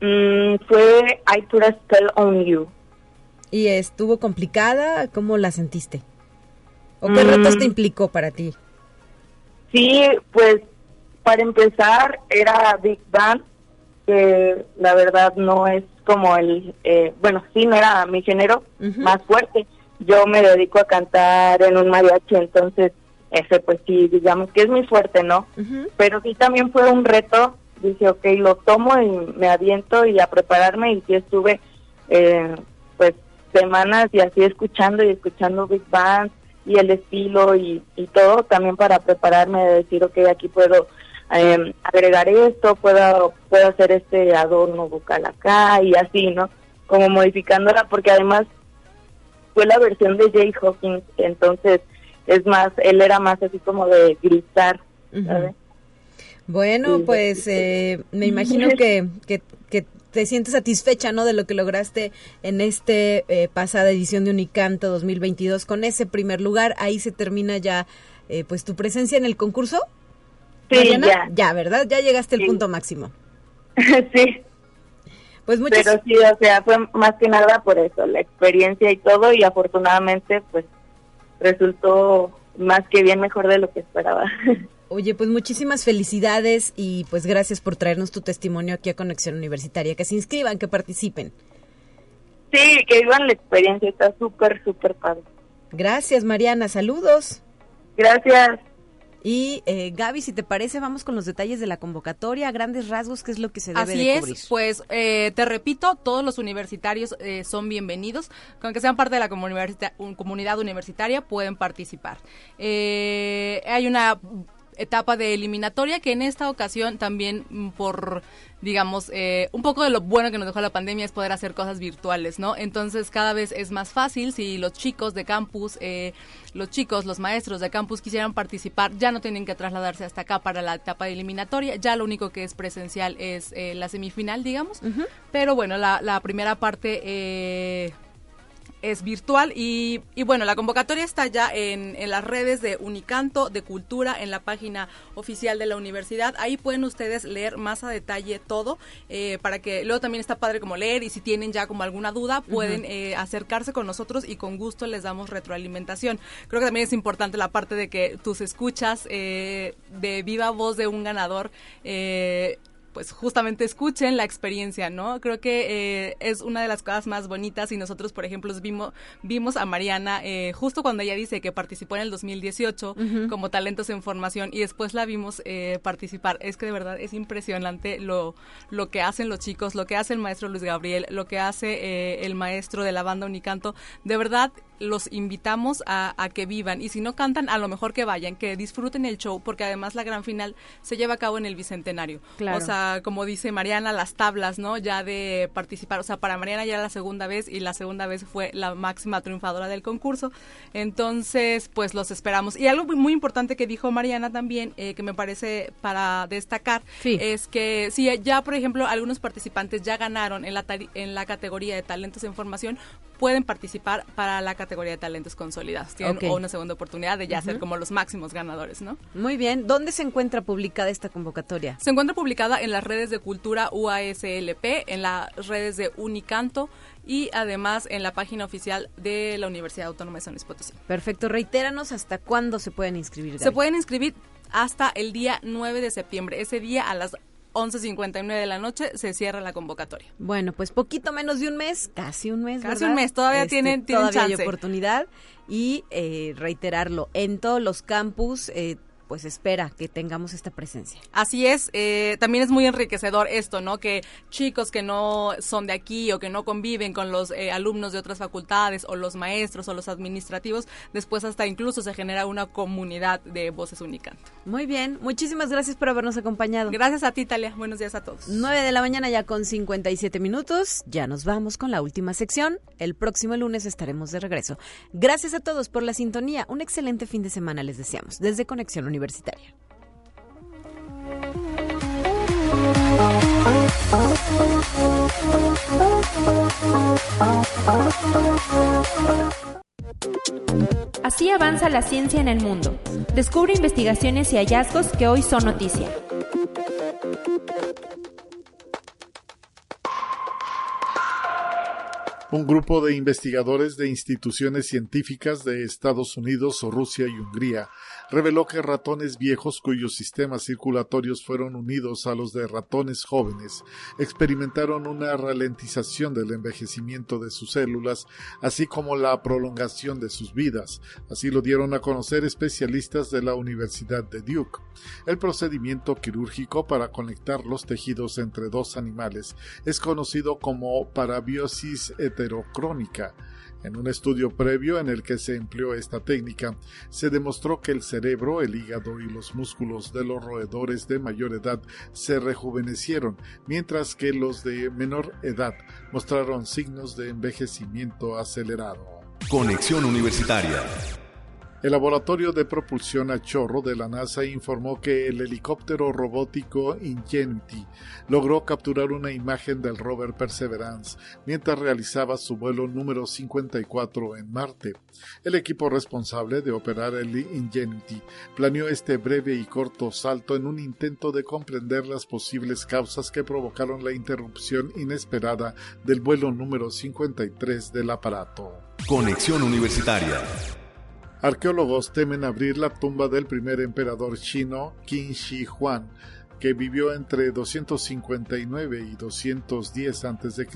Mm, fue I Put a Spell on You. ¿Y estuvo complicada? ¿Cómo la sentiste? ¿O qué retos te mm. implicó para ti? Sí, pues para empezar era Big Band, que la verdad no es como el, eh, bueno, sí, no era mi género más fuerte. Yo me dedico a cantar en un mariachi, entonces ese pues sí, digamos que es muy fuerte, ¿no? Pero sí también fue un reto dije, ok, lo tomo y me aviento y a prepararme y sí estuve eh, pues semanas y así escuchando y escuchando Big Band, y el estilo y, y todo, también para prepararme de decir, ok, aquí puedo eh, agregar esto, puedo, puedo hacer este adorno bucal acá y así, ¿no? Como modificándola, porque además fue la versión de Jay Hawkins, entonces es más, él era más así como de gritar, ¿sabes? Bueno, pues eh, me imagino que, que, que, te sientes satisfecha, ¿no? De lo que lograste en este eh, pasada edición de Unicanto 2022 con ese primer lugar. Ahí se termina ya, eh, pues, tu presencia en el concurso. Sí, ya. Ya, ¿verdad? Ya llegaste al punto máximo. sí. Pues muchas... Pero sí, o sea, fue más que nada por eso, la experiencia y todo, y afortunadamente, pues, resultó más que bien mejor de lo que esperaba. Oye, pues muchísimas felicidades y pues gracias por traernos tu testimonio aquí a Conexión Universitaria. Que se inscriban, que participen. Sí, que vivan la experiencia, está súper, súper padre. Gracias, Mariana. Saludos. Gracias. Y eh, Gaby, si te parece, vamos con los detalles de la convocatoria, a grandes rasgos, qué es lo que se debe Así de es, pues eh, te repito, todos los universitarios eh, son bienvenidos, con que sean parte de la comunidad, comunidad universitaria pueden participar. Eh, hay una etapa de eliminatoria que en esta ocasión también por digamos eh, un poco de lo bueno que nos dejó la pandemia es poder hacer cosas virtuales no entonces cada vez es más fácil. Si los chicos de campus eh, los chicos los maestros de campus quisieran participar ya no tienen que trasladarse hasta acá para la etapa de eliminatoria. Ya lo único que es presencial es eh, la semifinal digamos. Uh -huh. pero bueno la, la primera parte eh, es virtual y, y, bueno, la convocatoria está ya en, en, las redes de Unicanto, de Cultura, en la página oficial de la universidad. Ahí pueden ustedes leer más a detalle todo eh, para que luego también está padre como leer y si tienen ya como alguna duda pueden uh -huh. eh, acercarse con nosotros y con gusto les damos retroalimentación. Creo que también es importante la parte de que tus escuchas eh, de viva voz de un ganador pues justamente escuchen la experiencia, ¿no? Creo que eh, es una de las cosas más bonitas y nosotros, por ejemplo, vimos, vimos a Mariana eh, justo cuando ella dice que participó en el 2018 uh -huh. como talentos en formación y después la vimos eh, participar. Es que de verdad es impresionante lo, lo que hacen los chicos, lo que hace el maestro Luis Gabriel, lo que hace eh, el maestro de la banda Unicanto. De verdad, los invitamos a, a, que vivan y si no cantan, a lo mejor que vayan, que disfruten el show, porque además la gran final se lleva a cabo en el Bicentenario. Claro. O sea, como dice Mariana, las tablas, ¿no? Ya de participar, o sea, para Mariana ya la segunda vez y la segunda vez fue la máxima triunfadora del concurso. Entonces, pues los esperamos. Y algo muy importante que dijo Mariana también, eh, que me parece para destacar, sí. es que si ya, por ejemplo, algunos participantes ya ganaron en la, en la categoría de talentos en formación, pueden participar para la categoría de talentos consolidados. Tienen okay. una segunda oportunidad de ya uh -huh. ser como los máximos ganadores, ¿no? Muy bien. ¿Dónde se encuentra publicada esta convocatoria? Se encuentra publicada en las redes de Cultura UASLP, en las redes de Unicanto y además en la página oficial de la Universidad Autónoma de San Luis Potosí. Perfecto. Reitéranos hasta cuándo se pueden inscribir. Gaby? Se pueden inscribir hasta el día 9 de septiembre. Ese día a las 11.59 de la noche se cierra la convocatoria. Bueno, pues poquito menos de un mes, casi un mes. Casi ¿verdad? un mes, todavía este, tienen, tienen todavía chance. hay oportunidad y eh, reiterarlo, en todos los campus eh, pues espera que tengamos esta presencia. Así es, eh, también es muy enriquecedor esto, ¿no? Que chicos que no son de aquí o que no conviven con los eh, alumnos de otras facultades o los maestros o los administrativos, después hasta incluso se genera una comunidad de voces unicanto. Muy bien, muchísimas gracias por habernos acompañado. Gracias a ti, Talia. Buenos días a todos. 9 de la mañana ya con 57 minutos, ya nos vamos con la última sección. El próximo lunes estaremos de regreso. Gracias a todos por la sintonía. Un excelente fin de semana les deseamos desde Conexión Universitaria. Así avanza la ciencia en el mundo. Descubre investigaciones y hallazgos que hoy son noticia. Un grupo de investigadores de instituciones científicas de Estados Unidos, Rusia y Hungría reveló que ratones viejos cuyos sistemas circulatorios fueron unidos a los de ratones jóvenes experimentaron una ralentización del envejecimiento de sus células, así como la prolongación de sus vidas. Así lo dieron a conocer especialistas de la Universidad de Duke. El procedimiento quirúrgico para conectar los tejidos entre dos animales es conocido como parabiosis heterocrónica. En un estudio previo en el que se empleó esta técnica, se demostró que el cerebro, el hígado y los músculos de los roedores de mayor edad se rejuvenecieron, mientras que los de menor edad mostraron signos de envejecimiento acelerado. Conexión Universitaria el Laboratorio de Propulsión a Chorro de la NASA informó que el helicóptero robótico Ingenuity logró capturar una imagen del rover Perseverance mientras realizaba su vuelo número 54 en Marte. El equipo responsable de operar el Ingenuity planeó este breve y corto salto en un intento de comprender las posibles causas que provocaron la interrupción inesperada del vuelo número 53 del aparato. Conexión Universitaria Arqueólogos temen abrir la tumba del primer emperador chino, Qin Shi Huang, que vivió entre 259 y 210 a.C.,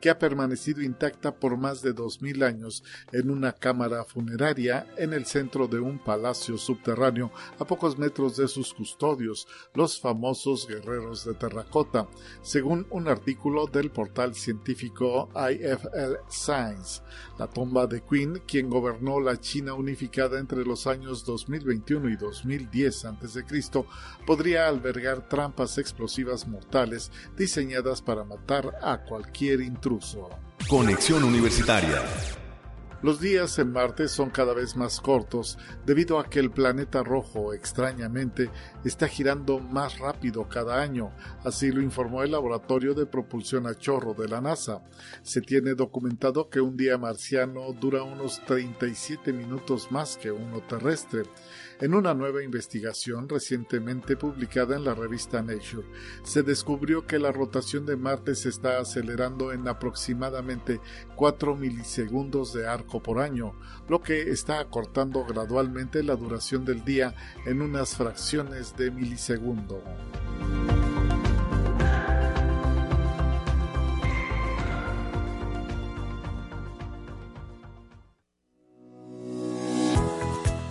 que ha permanecido intacta por más de 2000 años en una cámara funeraria en el centro de un palacio subterráneo a pocos metros de sus custodios, los famosos guerreros de terracota, según un artículo del portal científico IFL Science. La tumba de Qin, quien gobernó la China unificada entre los años 2021 y 2010 a.C., podría albergar trampas explosivas mortales diseñadas para matar a cualquier intruso. Conexión Universitaria los días en Marte son cada vez más cortos debido a que el planeta rojo, extrañamente, está girando más rápido cada año, así lo informó el Laboratorio de Propulsión a Chorro de la NASA. Se tiene documentado que un día marciano dura unos 37 minutos más que uno terrestre. En una nueva investigación recientemente publicada en la revista Nature, se descubrió que la rotación de Marte se está acelerando en aproximadamente 4 milisegundos de arco por año, lo que está acortando gradualmente la duración del día en unas fracciones de milisegundo.